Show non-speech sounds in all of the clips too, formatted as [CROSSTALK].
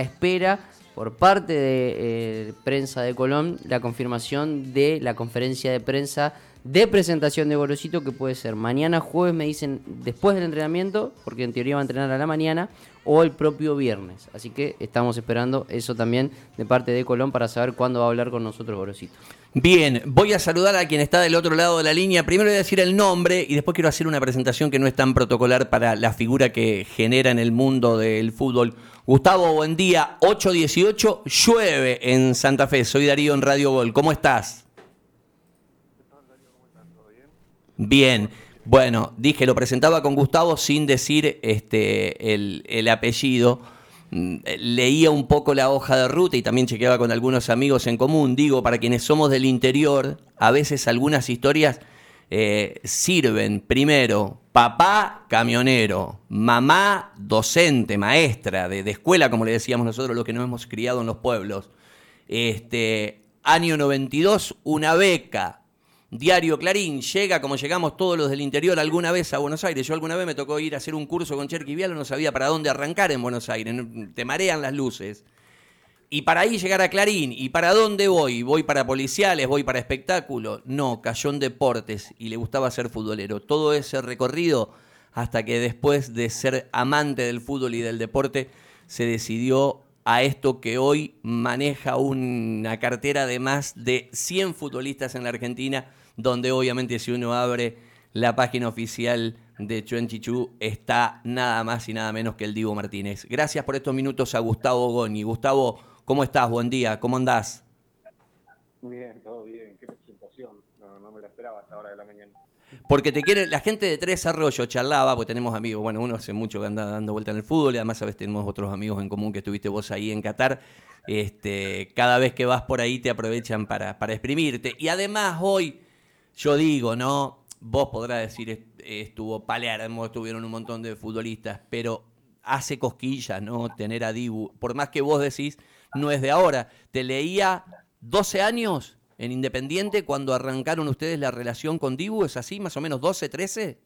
espera por parte de eh, prensa de Colón la confirmación de la conferencia de prensa de presentación de Gorosito que puede ser mañana jueves, me dicen, después del entrenamiento, porque en teoría va a entrenar a la mañana, o el propio viernes. Así que estamos esperando eso también de parte de Colón para saber cuándo va a hablar con nosotros Gorosito. Bien, voy a saludar a quien está del otro lado de la línea. Primero voy a decir el nombre y después quiero hacer una presentación que no es tan protocolar para la figura que genera en el mundo del fútbol. Gustavo, buen día. 818, llueve en Santa Fe. Soy Darío en Radio Gol. ¿Cómo estás? Bien. Bueno, dije, lo presentaba con Gustavo sin decir este, el, el apellido Mm, leía un poco la hoja de ruta y también chequeaba con algunos amigos en común. Digo, para quienes somos del interior, a veces algunas historias eh, sirven. Primero, papá camionero, mamá docente, maestra de, de, escuela, como le decíamos nosotros, los que nos hemos criado en los pueblos. Este, año 92, una beca Diario Clarín llega como llegamos todos los del interior alguna vez a Buenos Aires. Yo alguna vez me tocó ir a hacer un curso con Cherky Vialo, no sabía para dónde arrancar en Buenos Aires, te marean las luces. Y para ahí llegar a Clarín, ¿y para dónde voy? ¿Voy para policiales? ¿Voy para espectáculo? No, cayó en deportes y le gustaba ser futbolero. Todo ese recorrido hasta que después de ser amante del fútbol y del deporte se decidió a esto que hoy maneja una cartera de más de 100 futbolistas en la Argentina donde obviamente si uno abre la página oficial de Chuenchichú está nada más y nada menos que el Divo Martínez. Gracias por estos minutos a Gustavo Goni. Gustavo, ¿cómo estás? Buen día, ¿cómo andás? Bien, todo bien. Qué presentación. No, no me la esperaba hasta ahora de la mañana. Porque te quiere, la gente de Tres Arroyos charlaba, porque tenemos amigos, bueno, uno hace mucho que anda dando vuelta en el fútbol y además sabes tenemos otros amigos en común que estuviste vos ahí en Qatar. Este, cada vez que vas por ahí te aprovechan para, para exprimirte. Y además hoy yo digo, ¿no? Vos podrás decir, estuvo Palermo, estuvieron un montón de futbolistas, pero hace cosquillas, ¿no? Tener a Dibu. Por más que vos decís, no es de ahora. Te leía 12 años en Independiente cuando arrancaron ustedes la relación con Dibu, ¿es así? ¿Más o menos 12, 13?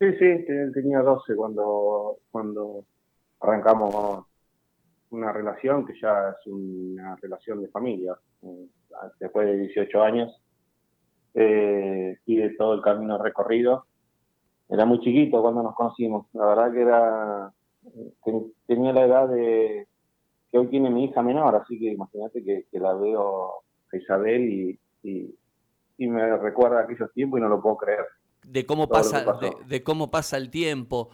Sí, sí, tenía 12 cuando, cuando arrancamos una relación que ya es una relación de familia, eh, después de 18 años eh, y de todo el camino recorrido. Era muy chiquito cuando nos conocimos, la verdad que era tenía la edad de que hoy tiene mi hija menor, así que imagínate que, la veo a Isabel y, y, me recuerda aquellos tiempos y no lo puedo creer. De cómo, pasa, de, cómo pasa el tiempo.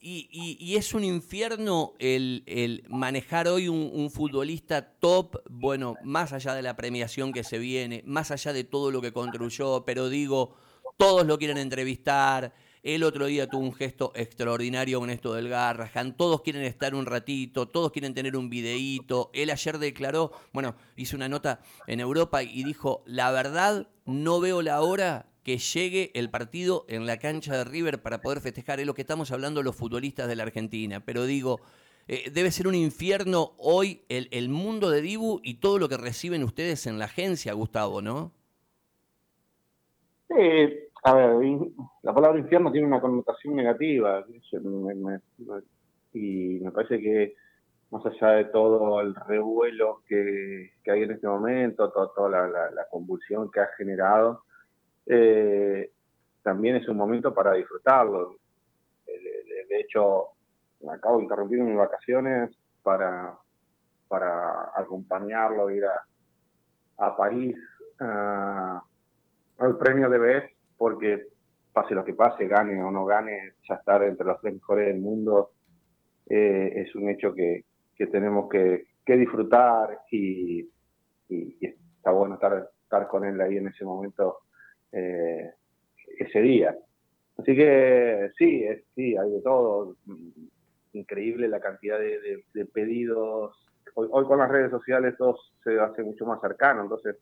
Y, y, es un infierno el, manejar hoy un, un, futbolista top, bueno, más allá de la premiación que se viene, más allá de todo lo que construyó, pero digo, todos lo quieren entrevistar, el otro día tuvo un gesto extraordinario con esto del Garrahan. Todos quieren estar un ratito, todos quieren tener un videíto. Él ayer declaró, bueno, hizo una nota en Europa y dijo, la verdad, no veo la hora que llegue el partido en la cancha de River para poder festejar. Es lo que estamos hablando los futbolistas de la Argentina. Pero digo, eh, debe ser un infierno hoy el, el mundo de Dibu y todo lo que reciben ustedes en la agencia, Gustavo, ¿no? Sí, a ver, la palabra infierno tiene una connotación negativa y me parece que más allá de todo el revuelo que, hay en este momento, toda, la, convulsión que ha generado, eh, también es un momento para disfrutarlo. De, hecho, acabo de interrumpir mis vacaciones para, para acompañarlo, ir a, a París al premio de BES porque pase lo que pase, gane o no gane, ya estar entre los tres mejores del mundo eh, es un hecho que, tenemos que, disfrutar y, está bueno estar, estar con él ahí en ese momento, eh, ese día. Así que sí, sí, hay de todo. Increíble la cantidad de, pedidos. Hoy, con las redes sociales todo se hace mucho más cercano, entonces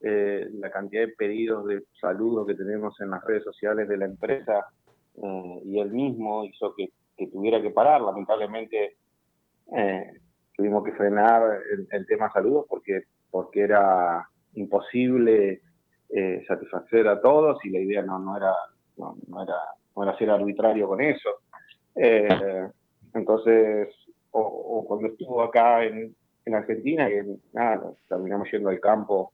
eh, la cantidad de pedidos de saludos que tenemos en las redes sociales de la empresa eh, y él mismo hizo que, tuviera que parar. Lamentablemente eh, tuvimos que frenar el, tema saludos porque, porque era imposible satisfacer a todos y la idea no, no, era, no, era, no era ser arbitrario con eso. entonces, o, o cuando estuvo acá en, en Argentina, que nada, terminamos yendo al campo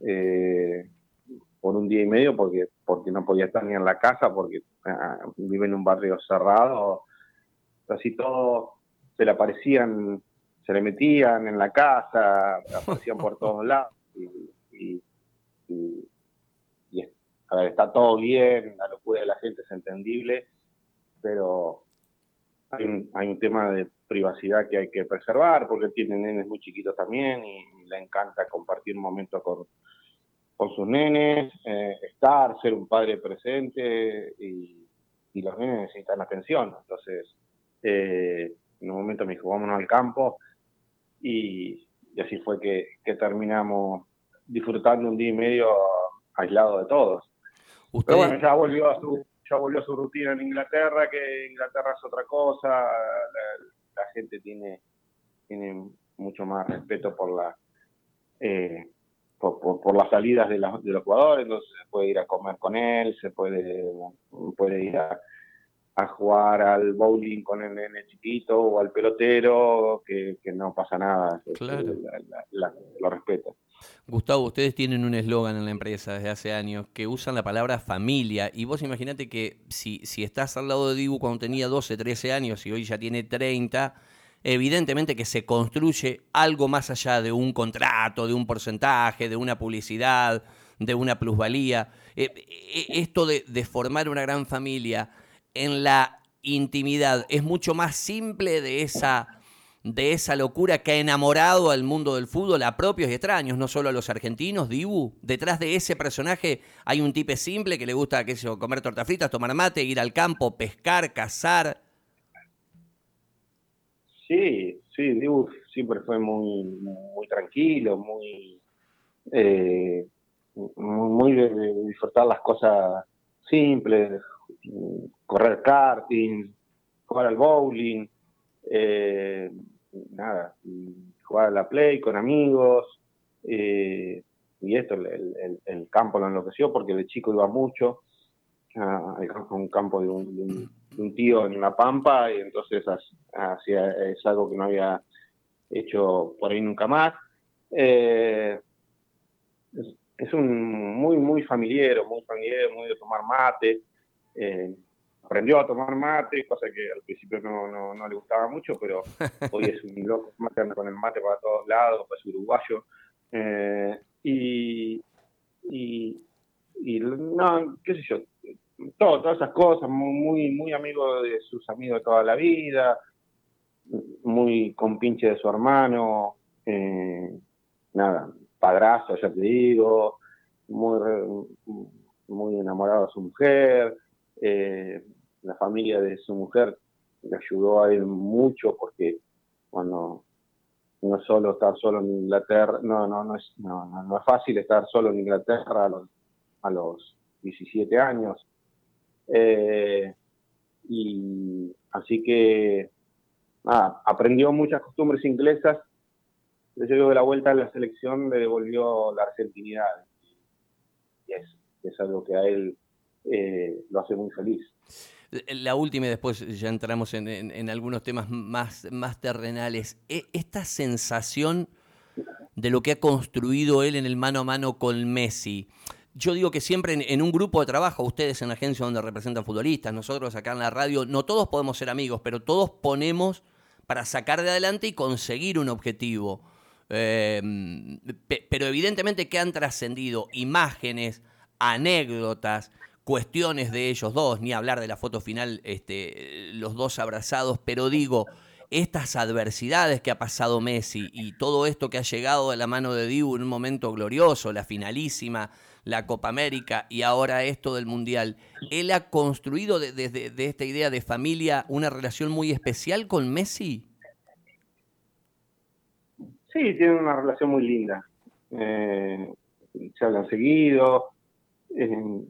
eh, por un día y medio porque, porque no podía estar ni en la casa, porque ah, vive en un barrio cerrado, así todo se le aparecían, se le metían en la casa, aparecían por todos lados. Y, a ver, está todo bien, la locura de la gente es entendible, pero hay un, hay un tema de privacidad que hay que preservar, porque tiene nenes muy chiquitos también y, le encanta compartir un momento con, con sus nenes, eh, estar, ser un padre presente y, y, los nenes necesitan atención. Entonces, eh, en un momento me dijo, vámonos al campo y, así fue que, que, terminamos disfrutando un día y medio aislado de todos. Pero bueno, ya volvió a su ya volvió a su rutina en Inglaterra, que Inglaterra es otra cosa, la, gente tiene, tiene mucho más respeto por la eh, por, las salidas de, de, los jugadores, entonces se puede ir a comer con él, se puede, puede ir a, jugar al bowling con el nene chiquito o al pelotero, que, no pasa nada, claro. lo respeto. Gustavo, ustedes tienen un eslogan en la empresa desde hace años que usan la palabra familia. Y vos imaginate que si, si estás al lado de Dibu cuando tenía 12, 13 años y hoy ya tiene 30, evidentemente que se construye algo más allá de un contrato, de un porcentaje, de una publicidad, de una plusvalía. Eh, eh, esto de, de formar una gran familia en la intimidad es mucho más simple de esa de esa locura que ha enamorado al mundo del fútbol a propios y extraños, no solo a los argentinos, Dibu. Detrás de ese personaje hay un tipo simple que le gusta comer torta fritas, tomar mate, ir al campo, pescar, cazar. Sí, sí, Dibu siempre fue muy, muy tranquilo, muy, eh, muy de, disfrutar las cosas simples, correr karting, jugar al bowling. Eh, nada, jugar a la play con amigos, eh, y esto, el, el, campo lo enloqueció porque de chico iba mucho a, un campo de un, tío en La Pampa, y entonces hacía, es algo que no había hecho por ahí nunca más. Eh, es, un muy, muy familiar, muy familiar, muy de tomar mate. Eh, aprendió a tomar mate, cosa que al principio no, no, le gustaba mucho, pero [LAUGHS] hoy es un loco, mate anda con el mate para todos lados, pues uruguayo. Eh, y, y, y, no, qué sé yo, todo, todas esas cosas, muy, muy amigo de sus amigos de toda la vida, muy compinche de su hermano, eh, nada, padrazo, ya te digo, muy, muy enamorado de su mujer, familia de su mujer le ayudó a él mucho porque cuando no solo estar solo en Inglaterra, no, no, no es, no, es fácil estar solo en Inglaterra a los, a los 17 años. Eh, y así que aprendió muchas costumbres inglesas. Yo creo que la vuelta a la selección le devolvió la argentinidad. Y es, es algo que a él eh, lo hace muy feliz. La última y después ya entramos en, algunos temas más, más terrenales. E, esta sensación de lo que ha construido él en el mano a mano con Messi. Yo digo que siempre en, un grupo de trabajo, ustedes en la agencia donde representan futbolistas, nosotros acá en la radio, no todos podemos ser amigos, pero todos ponemos para sacar de adelante y conseguir un objetivo. Em, pero evidentemente que han trascendido imágenes, anécdotas, cuestiones de ellos dos, ni hablar de la foto final, este, los dos abrazados, pero digo, estas adversidades que ha pasado Messi y todo esto que ha llegado de la mano de Dibu en un momento glorioso, la finalísima, la Copa América y ahora esto del Mundial, él ha construido desde de, esta idea de familia una relación muy especial con Messi. Sí, tienen una relación muy linda. Eh, se hablan seguido. Eh,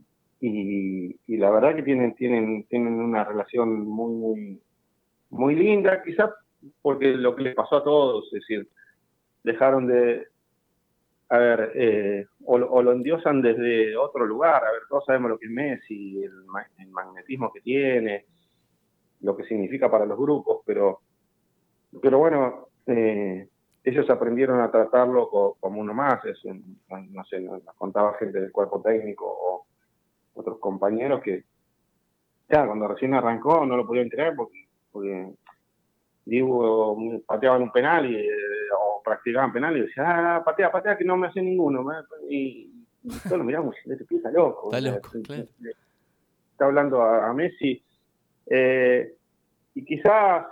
y, la verdad que tienen, tienen, tienen una relación muy, muy, linda, quizás porque lo que les pasó a todos, es decir, dejaron de, a ver, eh, o, lo endiosan desde otro lugar, a ver, todos sabemos lo que es Messi, el, magnetismo que tiene, lo que significa para los grupos, pero pero bueno, eh, ellos aprendieron a tratarlo como uno más, es no sé, nos contaba gente del cuerpo técnico o otros compañeros que, ya, cuando recién arrancó no lo podían creer porque, porque digo, pateaban un penal y, eh, o practicaban penal y decía, ah, patea, patea, que no me hace ninguno. Y, y todos lo miramos y este está loco. Está loco, claro. Está hablando a, Messi. Eh, y quizás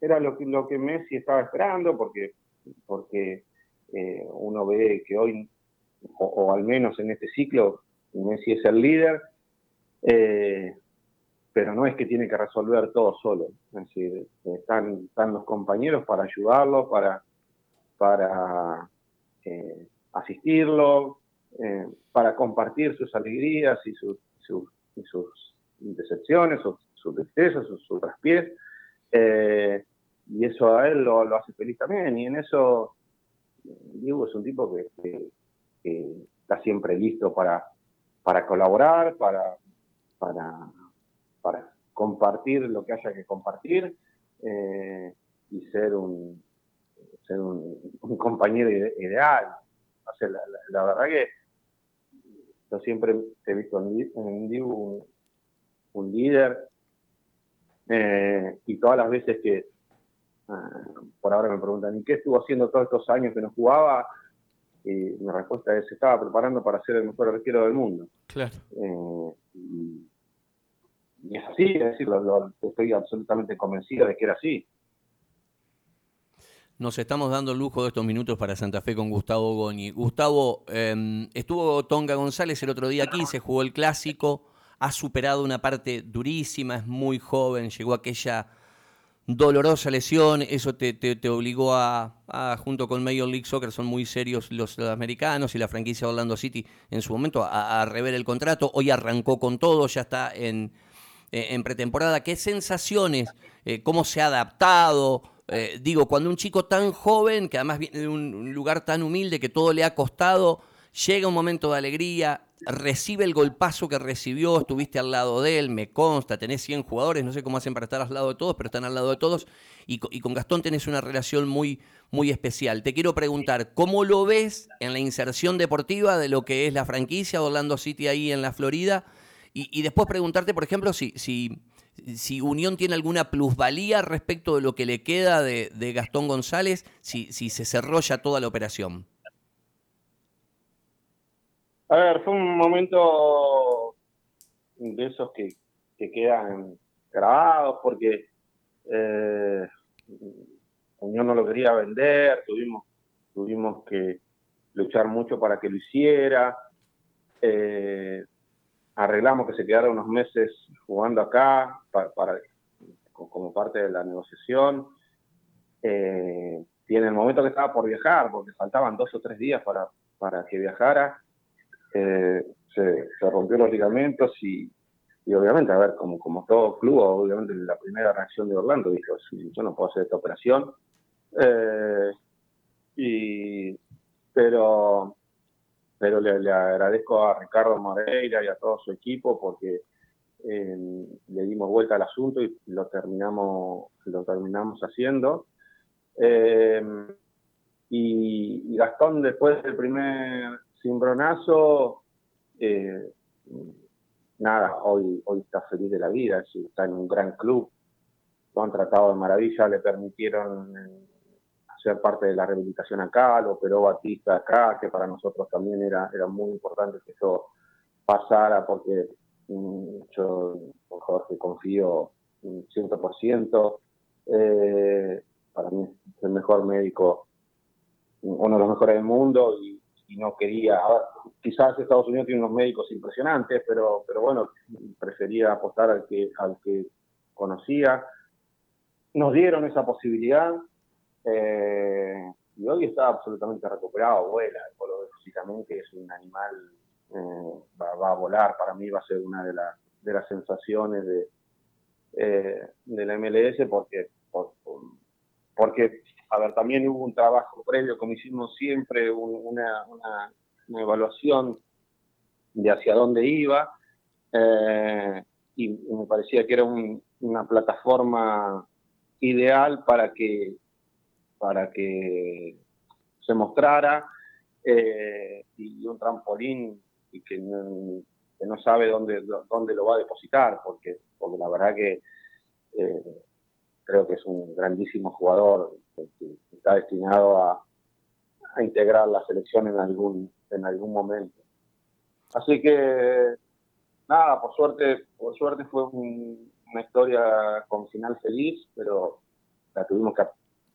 era lo que, lo que Messi estaba esperando, porque, porque eh, uno ve que hoy, o, al menos en este ciclo, Messi es el líder. Eh, pero no es que tiene que resolver todo solo. Es decir, están, están los compañeros para ayudarlo, para, para eh, asistirlo, eh, para compartir sus alegrías y, sus, sus, decepciones, sus, sus tristezas, sus, sus y eso a él lo, hace feliz también. Y en eso, Diego es un tipo que, está siempre listo para, para colaborar, para, para compartir lo que haya que compartir eh, y ser un, ser un, compañero ideal. la, verdad que yo siempre he visto en, Dibu un, líder eh, y todas las veces que ah, por ahora me preguntan, ¿y qué estuvo haciendo todos estos años que no jugaba? Y mi respuesta es, estaba preparando para ser el mejor arquero del mundo. Claro. Eh, y es así, es decir, estoy absolutamente convencido de que era así. Nos estamos dando el lujo de estos minutos para Santa Fe con Gustavo Goni. Gustavo, em, estuvo Tonga González el otro día aquí, se jugó el clásico, ha superado una parte durísima, es muy joven, llegó aquella dolorosa lesión, eso te, obligó a, junto con Major League Soccer, son muy serios los, americanos y la franquicia Orlando City en su momento, a rever el contrato. Hoy arrancó con todo, ya está en, eh, en pretemporada. ¿Qué sensaciones? Eh, ¿Cómo se ha adaptado? Eh, digo, cuando un chico tan joven, que además viene de un lugar tan humilde que todo le ha costado, llega un momento de alegría, recibe el golpazo que recibió, estuviste al lado de él, me consta, tenés 100 jugadores, no sé cómo hacen para estar al lado de todos, pero están al lado de todos, y, con Gastón tenés una relación muy, muy especial. Te quiero preguntar, ¿cómo lo ves en la inserción deportiva de lo que es la franquicia de Orlando City ahí en la Florida? Y, después preguntarte, por ejemplo, si, si, si Unión tiene alguna plusvalía respecto de lo que le queda de, Gastón González, si, si se cerró toda la operación. A ver, fue un momento de esos que, quedan grabados porque eh, no lo quería vender, tuvimos, tuvimos que luchar mucho para que lo hiciera. Eh, arreglamos que se quedara unos meses jugando acá para, como parte de la negociación. Eh, y en el momento que estaba por viajar, porque faltaban dos o tres días para, para que viajara, eh, se, rompió los ligamentos y, obviamente, a ver, como, como todo club, obviamente la primera reacción de Orlando dijo, yo no puedo hacer esta operación. Eh, y, pero pero le, agradezco a Ricardo Moreira y a todo su equipo porque eh, le dimos vuelta al asunto y lo terminamos, lo terminamos haciendo. Y, Gastón, después del primer cimbronazo, eh, nada, hoy, hoy está feliz de la vida, está en un gran club, lo han tratado de maravilla, le permitieron ser parte de la rehabilitación acá, lo operó Batista acá, que para nosotros también era, era muy importante que eso pasara porque mm, yo, por que confío 100%, eh, para mí es el mejor médico, uno de los mejores del mundo y, no quería, quizás Estados Unidos tiene unos médicos impresionantes, pero, pero bueno, prefería apostar al que, al que conocía. Nos dieron esa posibilidad, eh, y hoy está absolutamente recuperado, vuela, el físicamente es un animal, eh, va, a volar, para mí va a ser una de, de las sensaciones de, eh, la MLS porque, porque, a ver, también hubo un trabajo previo, como hicimos siempre, una, una, evaluación de hacia dónde iba, y me parecía que era una plataforma ideal para que para que se mostrara eh, y un trampolín y que no, sabe dónde, dónde lo va a depositar, porque, porque la verdad que eh, creo que es un grandísimo jugador que, está destinado a, a, integrar la selección en algún, en algún momento. Así que nada, por suerte, por suerte fue una historia con final feliz, pero la tuvimos que,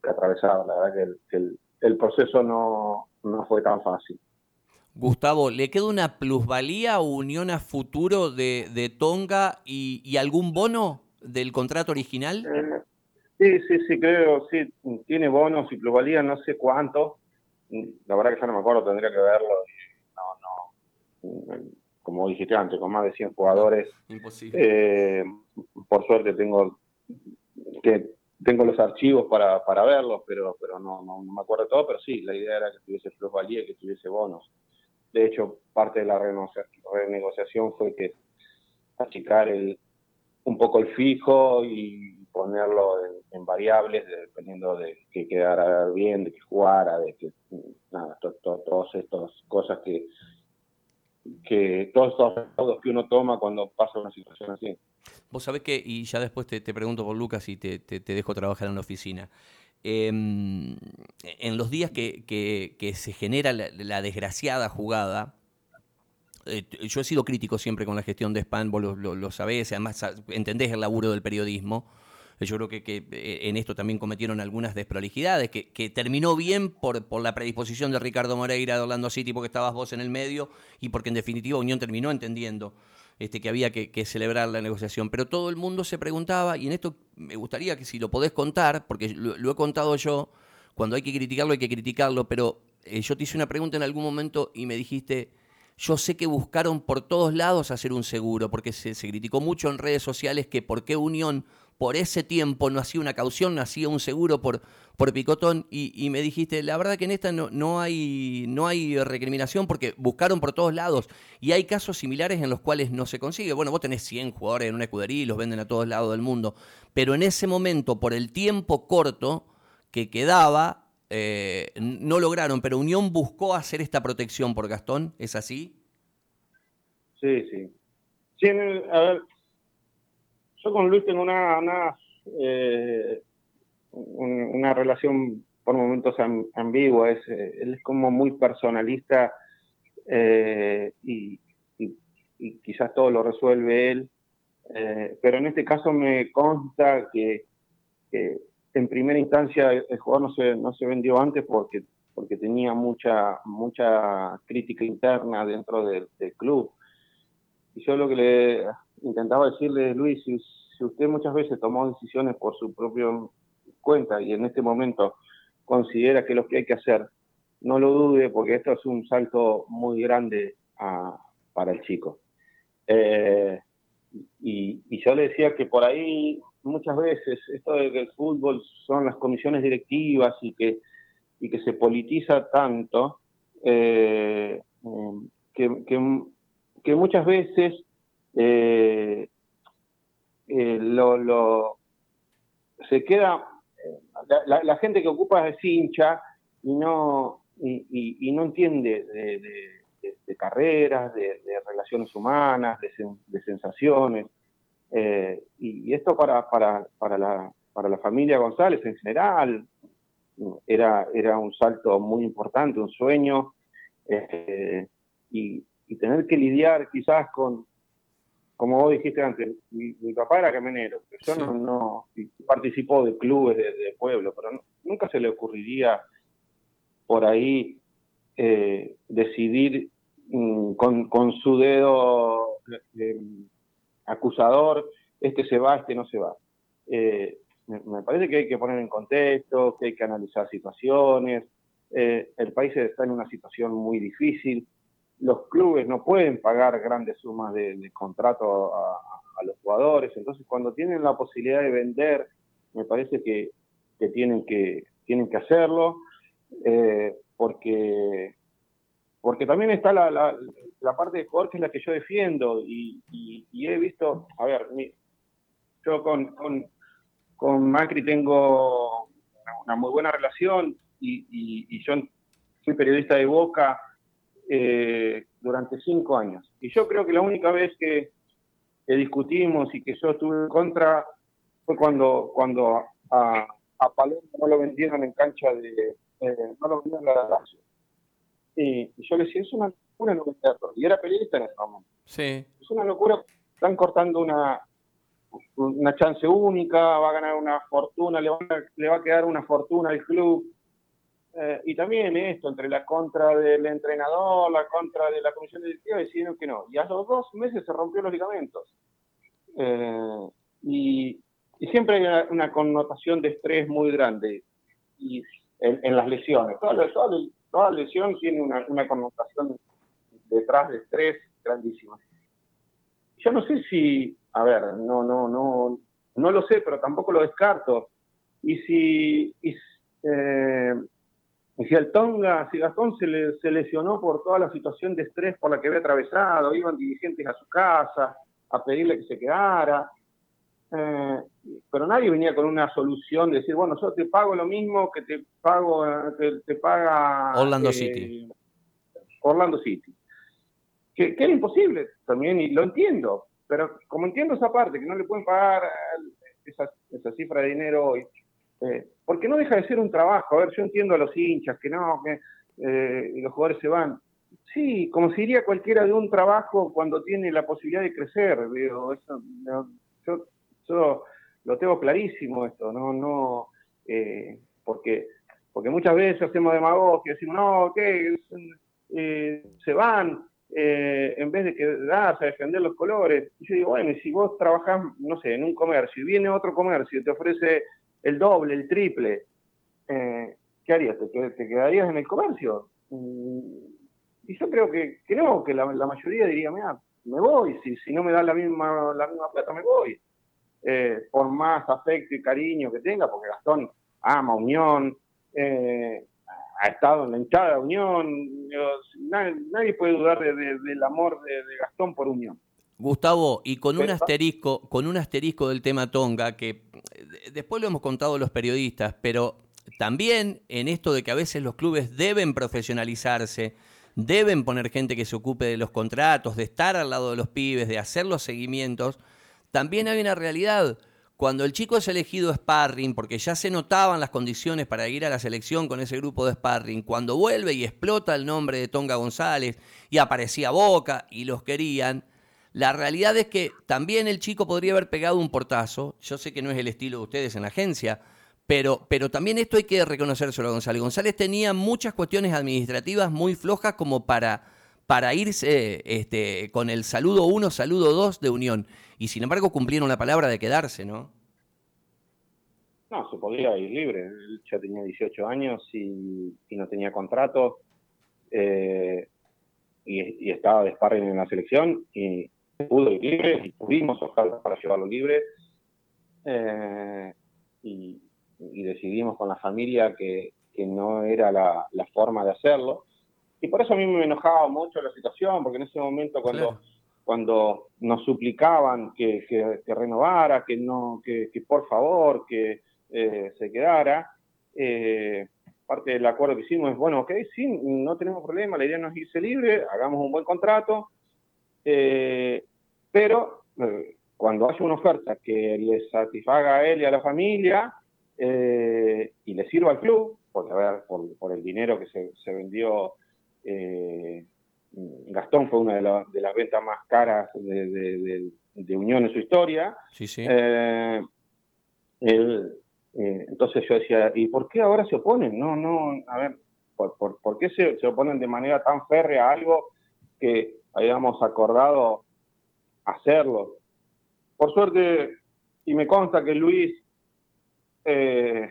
atravesar. La verdad que el, proceso no, fue tan fácil. Gustavo, ¿le queda una plusvalía o unión a futuro de, Tonga y, algún bono del contrato original? Eh, sí, sí, sí, creo, sí, tiene bonos y plusvalía, no sé cuánto. La verdad que ya no me acuerdo, tendría que verlo. No, no como dijiste antes, con más de 100 jugadores. Imposible. Eh, por suerte tengo que tengo los archivos para, para verlos, pero pero no, no, me acuerdo todo, pero sí, la idea era que tuviese plusvalía, que tuviese bonos. De hecho, parte de la renegociación fue que achicar el, un poco el fijo y ponerlo en, variables, dependiendo de que quedara bien, de que jugara, de que, nada, todas estas cosas que, que todos estos que uno toma cuando pasa una situación así. Vos sabés que, y ya después te, pregunto por Lucas y te, dejo trabajar en la oficina. Em, en los días que, se genera la, desgraciada jugada, eh, yo he sido crítico siempre con la gestión de spam, vos lo, lo sabés, además entendés el laburo del periodismo. Yo creo que, eh, en esto también cometieron algunas desprolijidades, que, terminó bien por, la predisposición de Ricardo Moreira de Orlando City, porque estabas vos en el medio, y porque en definitiva Unión terminó entendiendo este, que había que, celebrar la negociación. Pero todo el mundo se preguntaba, y en esto me gustaría que si lo podés contar, porque lo, he contado yo, cuando hay que criticarlo hay que criticarlo, pero eh, yo te hice una pregunta en algún momento y me dijiste, yo sé que buscaron por todos lados hacer un seguro, porque se criticó mucho en redes sociales que por qué Unión por ese tiempo no hacía una caución, no hacía un seguro por, por picotón y, me dijiste, la verdad que en esta no, no, hay, no hay recriminación porque buscaron por todos lados y hay casos similares en los cuales no se consigue. Bueno, vos tenés 100 jugadores en una escudería y los venden a todos lados del mundo, pero en ese momento, por el tiempo corto que quedaba, eh, no lograron, pero Unión buscó hacer esta protección por Gastón, ¿es así? Sí, sí. sí a ver, yo con Luis tengo una, una, eh, una relación por momentos ambigua. Es, eh, él es como muy personalista eh, y, quizás todo lo resuelve él. pero en este caso me consta que, en primera instancia el jugador no se, no se vendió antes porque porque tenía mucha mucha crítica interna dentro del club. Y yo lo que le intentaba decirle, Luis, si, usted muchas veces tomó decisiones por su propia cuenta y en este momento considera que lo que hay que hacer, no lo dude porque esto es un salto muy grande para el chico. Eh, y, yo le decía que por ahí muchas veces esto de el fútbol son las comisiones directivas y que, y que se politiza tanto, eh, que, que muchas veces eh, eh, lo, se queda, la, gente que ocupa es hincha y no, y, no entiende de, carreras, de, relaciones humanas, de, sensaciones. Eh, y, esto para, para, para, la, para la familia González en general era, era un salto muy importante, un sueño, y, y tener que lidiar quizás con, como vos dijiste antes, mi, papá era camionero, yo no, participó de clubes de, pueblo, pero nunca se le ocurriría por ahí eh, decidir mm, con, su dedo eh, acusador, este se va, este no se va. Eh, me, parece que hay que poner en contexto, que hay que analizar situaciones. el país está en una situación muy difícil los clubes no pueden pagar grandes sumas de, contrato a, los jugadores, entonces cuando tienen la posibilidad de vender, me parece que, tienen que tienen que hacerlo, eh, porque porque también está la, la, parte de jugador que es la que yo defiendo y, he visto, a ver, yo con, con, Macri tengo una, muy buena relación y, yo fui periodista de Boca eh, durante cinco años. Y yo creo que la única vez que, discutimos y que yo estuve en contra fue cuando, cuando a, a Palermo no lo vendieron en cancha de... Eh, no lo vendieron en la Lazio. Y, yo le decía, es una locura no venderlo. Y era periodista en ese momento. Sí. Es una locura. Están cortando una, una chance única, va a ganar una fortuna, le va, le va a quedar una fortuna al club. Eh, y también esto, entre la contra del entrenador, la contra de la comisión directiva, decidieron que no. Y a los dos meses se rompió los ligamentos. Eh, y, siempre hay una, connotación de estrés muy grande y en, las lesiones. Toda, toda, lesión tiene una, una connotación detrás de estrés grandísima. Yo no sé si a ver, no, no, no, no lo sé, pero tampoco lo descarto. Y si, y, si el Tonga, si Gastón se, le, se lesionó por toda la situación de estrés por la que había atravesado, iban dirigentes a su casa a pedirle que se quedara, eh, pero nadie venía con una solución de decir, bueno, yo te pago lo mismo que te pago, que te paga Orlando eh, City. Orlando City. Que, que, era imposible también, y lo entiendo, pero como entiendo esa parte, que no le pueden pagar esa, esa cifra de dinero hoy, eh, porque no deja de ser un trabajo. A ver, yo entiendo a los hinchas que no, que eh, los jugadores se van. Sí, como si iría cualquiera de un trabajo cuando tiene la posibilidad de crecer. Digo, eso, yo, lo tengo clarísimo esto, no, no, eh, porque, porque muchas veces hacemos demagogia, decimos, no, ¿qué? Eh, se van, eh, en vez de quedarse a defender los colores. Y yo digo, bueno, y si vos trabajás, no sé, en un comercio y viene otro comercio y te ofrece el doble, el triple, eh, ¿qué harías? ¿Te, quedarías en el comercio? Mm, y yo creo que, creo que la, mayoría diría, mira, me voy, si, si no me da la misma, la misma plata, me voy. Eh, por más afecto y cariño que tenga, porque Gastón ama Unión, eh, ha estado en la hinchada de Unión, nadie, puede dudar del amor de, Gastón por Unión. Gustavo, y con un asterisco, con un asterisco del tema Tonga, que eh, después lo hemos contado los periodistas, pero también en esto de que a veces los clubes deben profesionalizarse, deben poner gente que se ocupe de los contratos, de estar al lado de los pibes, de hacer los seguimientos, también hay una realidad. Cuando el chico es elegido sparring, porque ya se notaban las condiciones para ir a la selección con ese grupo de sparring, cuando vuelve y explota el nombre de Tonga González y aparecía Boca y los querían, la realidad es que también el chico podría haber pegado un portazo. Yo sé que no es el estilo de ustedes en la agencia, pero, pero también esto hay que reconocérselo a González. González tenía muchas cuestiones administrativas muy flojas como para, para irse este, con el saludo 1, saludo 2 de Unión y sin embargo cumplieron la palabra de quedarse, ¿no? No, se podía ir libre. Él ya tenía 18 años y, no tenía contrato eh, y, estaba de sparring en la selección y pudo ir libre y pudimos ojalá para llevarlo libre. Eh, y, decidimos con la familia que, no era la, forma de hacerlo. Y por eso a mí me enojaba mucho la situación, porque en ese momento cuando cuando nos suplicaban que, renovara, que no, que, por favor, que eh, se quedara. Eh, parte del acuerdo que hicimos es, bueno, ok, sí, no tenemos problema, la idea no es irse libre, hagamos un buen contrato, eh, pero cuando haya una oferta que le satisfaga a él y a la familia y le sirva al club, porque a ver, por, el dinero que se, se vendió Gastón fue una de, de, las ventas más caras de, Unión en su historia. Sí, sí. Eh, eh, entonces yo decía, ¿y por qué ahora se oponen? No, no, a ver, ¿por, por, qué se, se, oponen de manera tan férrea a algo que hayamos acordado hacerlo? Por suerte, y me consta que Luis eh,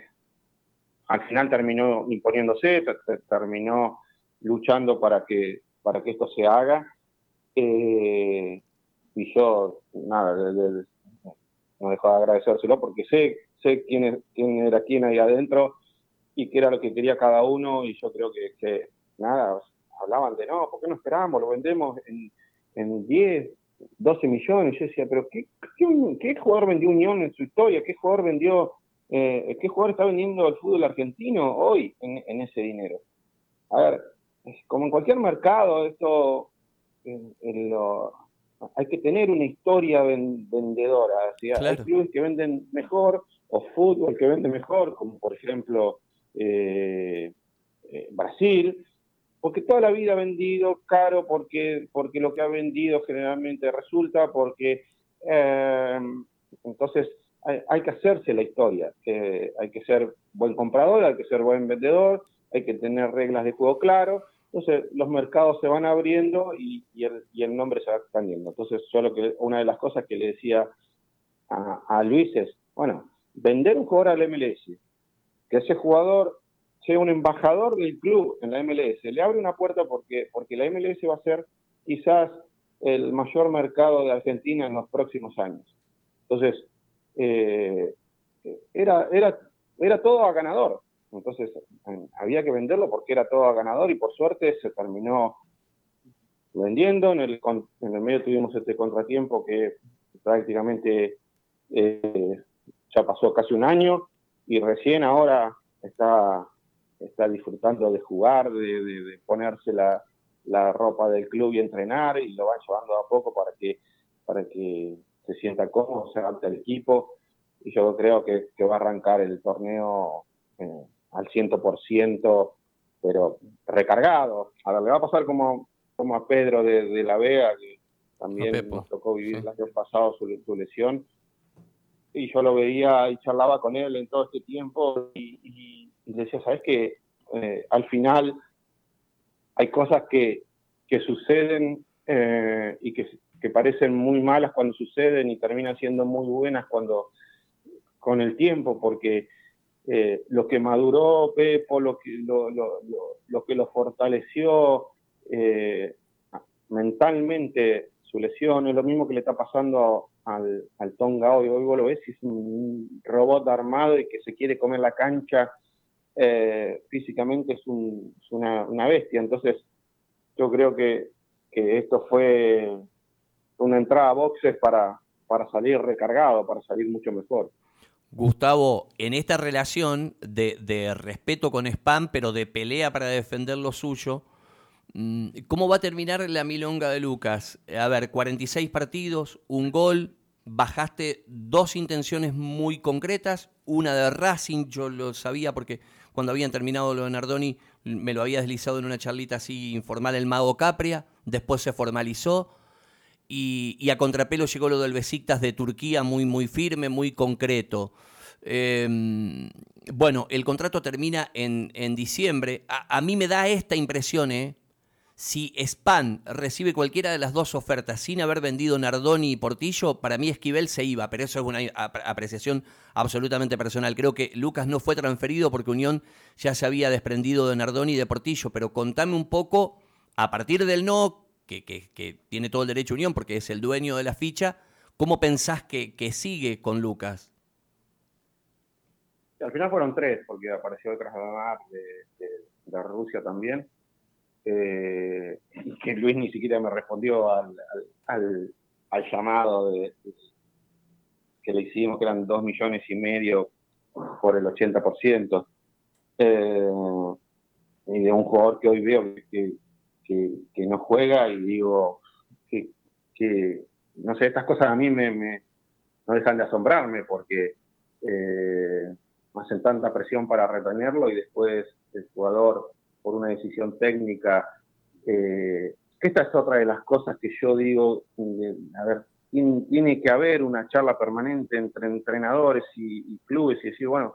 al final terminó imponiéndose, terminó luchando para que para que esto se haga. Eh, y yo, nada, no dejo de agradecérselo porque sé, sé quién, quién era quién ahí adentro y qué era lo que quería cada uno y yo creo que, que nada, hablaban de no, ¿por qué no esperamos? Lo vendemos en, en 10, 12 millones. Yo decía, pero ¿qué, qué, jugador vendió Unión en su historia? ¿Qué jugador vendió Eh, ¿Qué jugador está vendiendo el fútbol argentino hoy en, ese dinero? A ver, como en cualquier mercado, esto hay que tener una historia vendedora. Hay clubes que venden mejor o fútbol que vende mejor, como por ejemplo eh, eh, Brasil, porque toda la vida ha vendido caro porque, porque lo que ha vendido generalmente resulta, porque eh, entonces hay, que hacerse la historia, que hay que ser buen comprador, hay que ser buen vendedor, hay que tener reglas de juego claro, entonces los mercados se van abriendo y, el, nombre se va expandiendo. Entonces yo lo que, una de las cosas que le decía a, a Luis es, bueno, vender un jugador al MLS, que ese jugador sea un embajador del club en la MLS, le abre una puerta porque, porque la MLS va a ser quizás el mayor mercado de Argentina en los próximos años. Entonces, eh, era, era, era todo a ganador. Entonces, había que venderlo porque era todo a ganador y por suerte se terminó vendiendo. En el, en el medio tuvimos este contratiempo que prácticamente eh, ya pasó casi un año y recién ahora está, está disfrutando de jugar, de, ponerse la, ropa del club y entrenar y lo van llevando a poco para que, para que se sienta cómodo, se adapte al equipo. Y yo creo que, va a arrancar el torneo eh, al 100%, pero recargado. Ahora le va a pasar como, como a Pedro de, la Vega, que también nos tocó vivir el año pasado su, su lesión. Y yo lo veía y charlaba con él en todo este tiempo y, decía, ¿sabes que eh, al final hay cosas que, suceden eh, y que, parecen muy malas cuando suceden y terminan siendo muy buenas cuando con el tiempo, porque eh, lo que maduró Pepo, lo que lo, lo, lo que lo fortaleció mentalmente su lesión, es lo mismo que le está pasando al, al Tonga hoy. Hoy vos lo ves, es un robot armado y que se quiere comer la cancha. Eh, físicamente es, una, bestia. Entonces, yo creo que, esto fue una entrada a boxes para, para salir recargado, para salir mucho mejor. Gustavo, en esta relación de, de, respeto con Spam, pero de pelea para defender lo suyo, mm, ¿cómo va a terminar la milonga de Lucas? A ver, 46 partidos, un gol, bajaste dos intenciones muy concretas, una de Racing, yo lo sabía porque cuando habían terminado lo de Nardoni me lo había deslizado en una charlita así informal el mago Capria, después se formalizó y, a contrapelo llegó lo del Besiktas de Turquía muy muy firme, muy concreto. Em, bueno, el contrato termina en, en diciembre. A, a, mí me da esta impresión, ¿eh? Si Span recibe cualquiera de las dos ofertas sin haber vendido Nardoni y Portillo, para mí Esquivel se iba, pero eso es una apreciación absolutamente personal. Creo que Lucas no fue transferido porque Unión ya se había desprendido de Nardoni y de Portillo, pero contame un poco, a partir del no, que, tiene todo el derecho Unión porque es el dueño de la ficha, ¿cómo pensás que, sigue con Lucas? Al final fueron tres, porque apareció detrás de, de Rusia también eh, que Luis ni siquiera me respondió al, al, llamado de, que le hicimos, que eran dos millones y medio por el 80%, eh, y de un jugador que hoy veo que, que, no juega y digo que, que, no sé, estas cosas a mí me, me no dejan de asombrarme porque eh, hacen tanta presión para retenerlo y después el jugador por una decisión técnica. Eh, esta es otra de las cosas que yo digo, a ver, tiene, que haber una charla permanente entre entrenadores y, clubes y decir, bueno,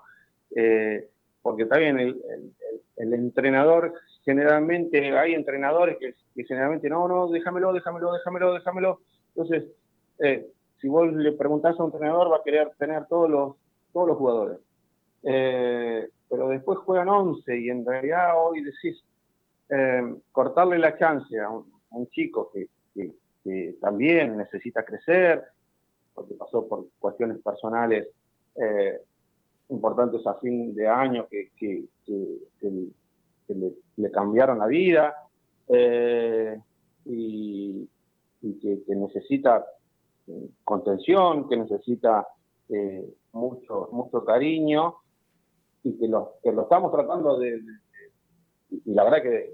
eh, porque está bien, el, entrenador generalmente, hay entrenadores que, generalmente, no, no, déjamelo, déjamelo, déjamelo, déjamelo. Entonces, eh, si vos le preguntás a un entrenador, va a querer tener todos los, todos los jugadores. Eh, pero después juegan 11 y en realidad hoy decís, eh, cortarle la chance a un, chico que, también necesita crecer, porque pasó por cuestiones personales eh, importantes a fin de año que, le, cambiaron la vida eh, y, que, necesita contención, que necesita mucho, mucho cariño y que lo, que lo estamos tratando de, y la verdad que,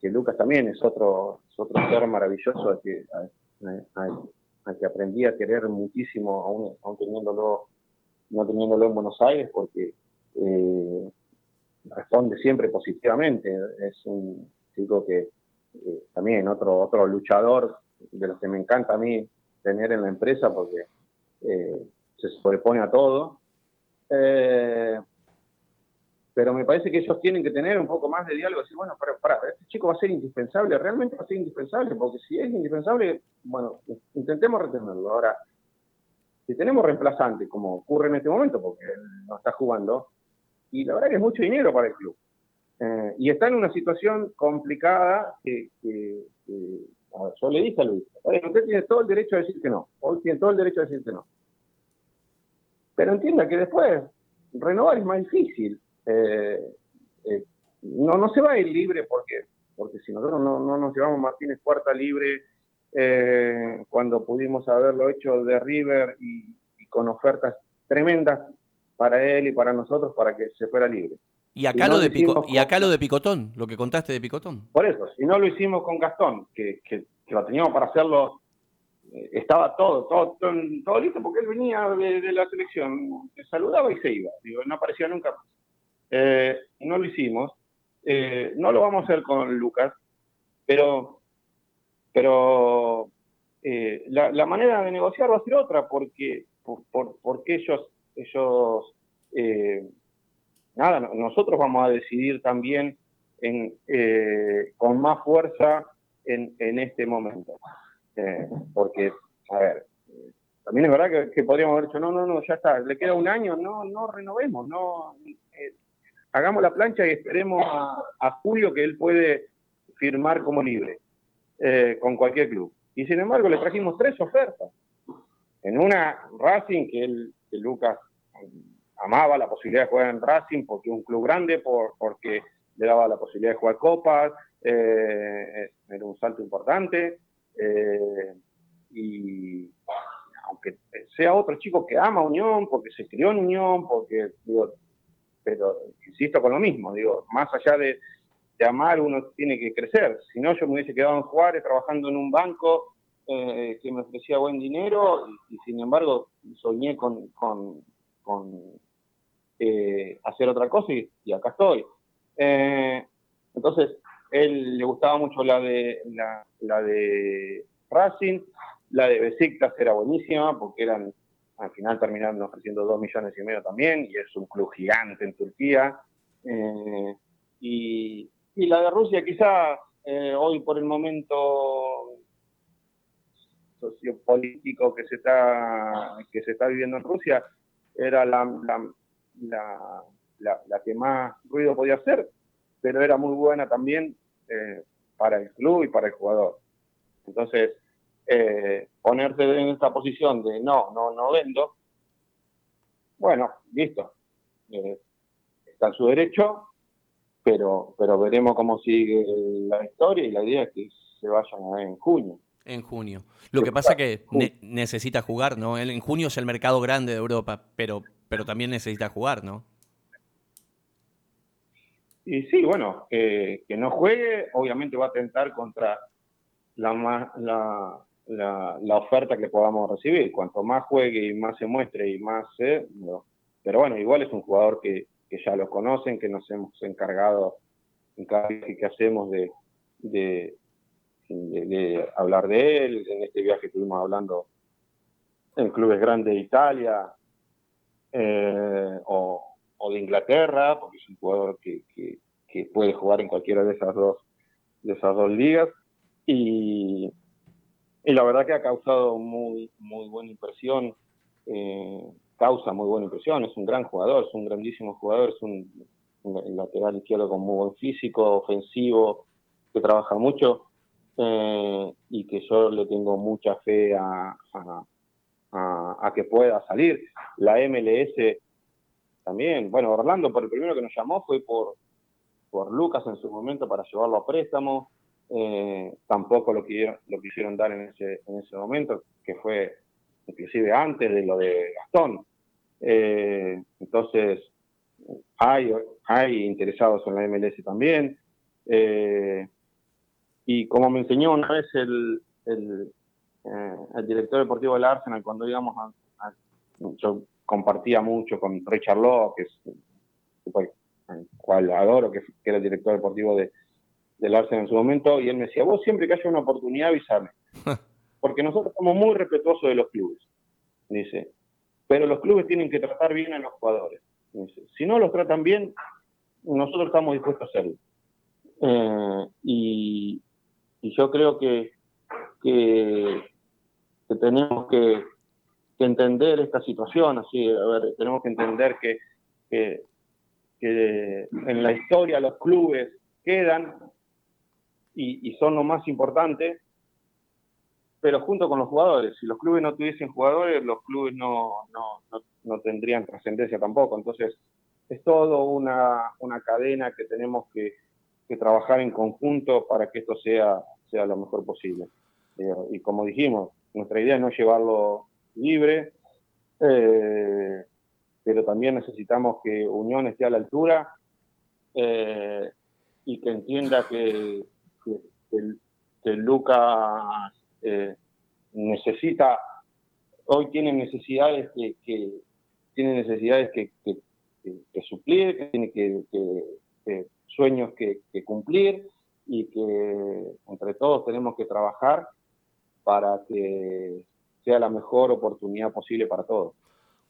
que, Lucas también es otro, otro ser maravilloso que, al, que aprendí a querer muchísimo aún, aún teniéndolo no teniéndolo en Buenos Aires porque eh, responde siempre positivamente es un chico que eh, también otro otro luchador de los que me encanta a mí tener en la empresa porque eh, se sobrepone a todo. Pero me parece que ellos tienen que tener un poco más de diálogo, decir, bueno, para, para, este chico va a ser indispensable, realmente va a ser indispensable, porque si es indispensable, bueno, intentemos retenerlo. Ahora, si tenemos reemplazante, como ocurre en este momento, porque él no está jugando, y la verdad que es mucho dinero para el club, eh, y está en una situación complicada que, yo le dije a Luis, usted tiene todo el derecho a decir que no, hoy tiene todo el derecho a decir que no. Pero entienda que después renovar es más difícil. Eh, eh, no, no se va a ir libre porque, porque si nosotros no, no nos llevamos Martínez Cuarta libre eh, cuando pudimos haberlo hecho de River y, con ofertas tremendas para él y para nosotros para que se fuera libre. Y acá, lo de y acá lo de Picotón, lo que contaste de Picotón. Por eso, si no lo hicimos con Gastón, que, que, lo teníamos para hacerlo, eh, estaba todo, todo, todo, listo porque él venía de, la selección, saludaba y se iba, digo, no aparecía nunca eh, no lo hicimos, eh, no lo vamos a hacer con Lucas, pero, pero la, manera de negociar va a ser otra, porque, por, porque ellos, ellos nada, nosotros vamos a decidir también en, eh, con más fuerza en, en este momento. Eh, porque, a ver, también es verdad que, podríamos haber dicho, no, no, no, ya está, le queda un año, no, no renovemos, no, eh, hagamos la plancha y esperemos a, Julio que él puede firmar como libre con cualquier club. Y sin embargo le trajimos tres ofertas. En una Racing, que, él, que Lucas amaba la posibilidad de jugar en Racing porque un club grande, por, porque le daba la posibilidad de jugar copas, eh, era un salto importante. Eh, y aunque sea otro chico que ama Unión, porque se crió en Unión, porque, pero insisto con lo mismo, digo, más allá de, amar, uno tiene que crecer. Si no, yo me hubiese quedado en Juárez trabajando en un banco eh, que me ofrecía buen dinero y, sin embargo soñé con, con eh, hacer otra cosa y, acá estoy. Eh, entonces, él le gustaba mucho la de la, de Racing, la de Besiktas era buenísima porque eran al final terminaron ofreciendo dos millones y medio también y es un club gigante en Turquía. Eh, y, la de Rusia quizá hoy por el momento sociopolítico que se está que se está viviendo en Rusia era la, la, la, que más ruido podía hacer, pero era muy buena también eh, para el club y para el jugador. Entonces, eh, ponerse en esta posición de no, no, no vendo, bueno, listo. Eh, está en su derecho, pero, pero veremos cómo sigue la historia y la idea es que se vayan en junio. En junio. Lo que pasa es que necesita jugar, ¿no? En junio es el mercado grande de Europa, pero pero también necesita jugar, ¿no? Y sí, bueno, que no juegue, obviamente va a tentar contra la, la, la, oferta que podamos recibir. Cuanto más juegue y más se muestre y más. Pero bueno, igual es un jugador que, ya lo conocen, que nos hemos encargado en cada viaje que hacemos de, de, hablar de él. En este viaje estuvimos hablando en clubes grandes de Italia, eh, o, de Inglaterra, porque es un jugador que, que, puede jugar en cualquiera de esas dos, de esas dos ligas. Y, y la verdad que ha causado muy, muy buena impresión. Eh, causa muy buena impresión, es un gran jugador, es un grandísimo jugador, es un, lateral izquierdo con muy buen físico, ofensivo, que trabaja mucho eh, y que yo le tengo mucha fe a, a, que pueda salir. La MLS también, bueno, Orlando por el primero que nos llamó fue por, por Lucas en su momento para llevarlo a préstamo. Eh, tampoco lo, quisieron, lo quisieron dar en ese, en ese momento, que fue inclusive antes de lo de Gastón. Eh, entonces, hay, hay interesados en la MLS también. Eh, y como me enseñó una vez el, el, director deportivo del Arsenal, cuando íbamos a, a, Yo compartía mucho con Richard Law, que es el cual adoro, que, que, era el director deportivo de, del Arsenal en su momento, y él me decía, vos siempre que haya una oportunidad avísame. Porque nosotros somos muy respetuosos de los clubes. Dice, pero los clubes tienen que tratar bien a los jugadores. Dice, si no los tratan bien, nosotros estamos dispuestos a hacerlo. Eh, y, y, yo creo que, que, que tenemos que, que, entender esta situación, así, a ver, tenemos que entender que, que, que en la historia los clubes quedan y, son lo más importante, pero junto con los jugadores. Si los clubes no tuviesen jugadores, los clubes no, no, no, tendrían trascendencia tampoco. Entonces, es todo una, una cadena que tenemos que, que, trabajar en conjunto para que esto sea, sea lo mejor posible. Eh, y como dijimos, nuestra idea es no llevarlo libre, eh, pero también necesitamos que Unión esté a la altura eh, y que entienda que, que, que Lucas eh, necesita, hoy tiene necesidades que, que tiene necesidades que, suplir, que tiene que, sueños que, cumplir y que entre todos tenemos que trabajar para que sea la mejor oportunidad posible para todos.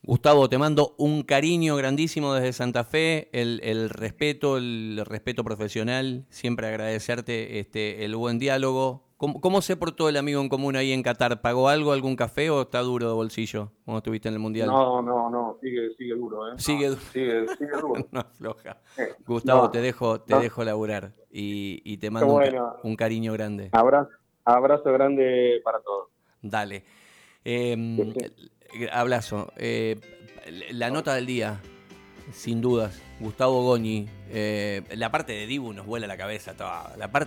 Gustavo, te mando un cariño grandísimo desde Santa Fe, el, el respeto, el respeto profesional, siempre agradecerte este, el buen diálogo, ¿Cómo, ¿Cómo, se portó el amigo en común ahí en Qatar? ¿Pagó algo, algún café o está duro de bolsillo cuando estuviste en el Mundial? No, no, no, sigue, sigue duro, ¿eh? Sigue, no, sigue, sigue duro. [LAUGHS] no afloja. [LAUGHS] Eh, Gustavo, no, te dejo te no. dejo laburar y, y te mando bueno. un, un, cariño grande. Abrazo, abrazo grande para todos. Dale. Eh, sí. Abrazo. Eh, la nota del día, sin dudas, Gustavo Goñi. Eh, la parte de Dibu nos vuela la cabeza. Toda. La parte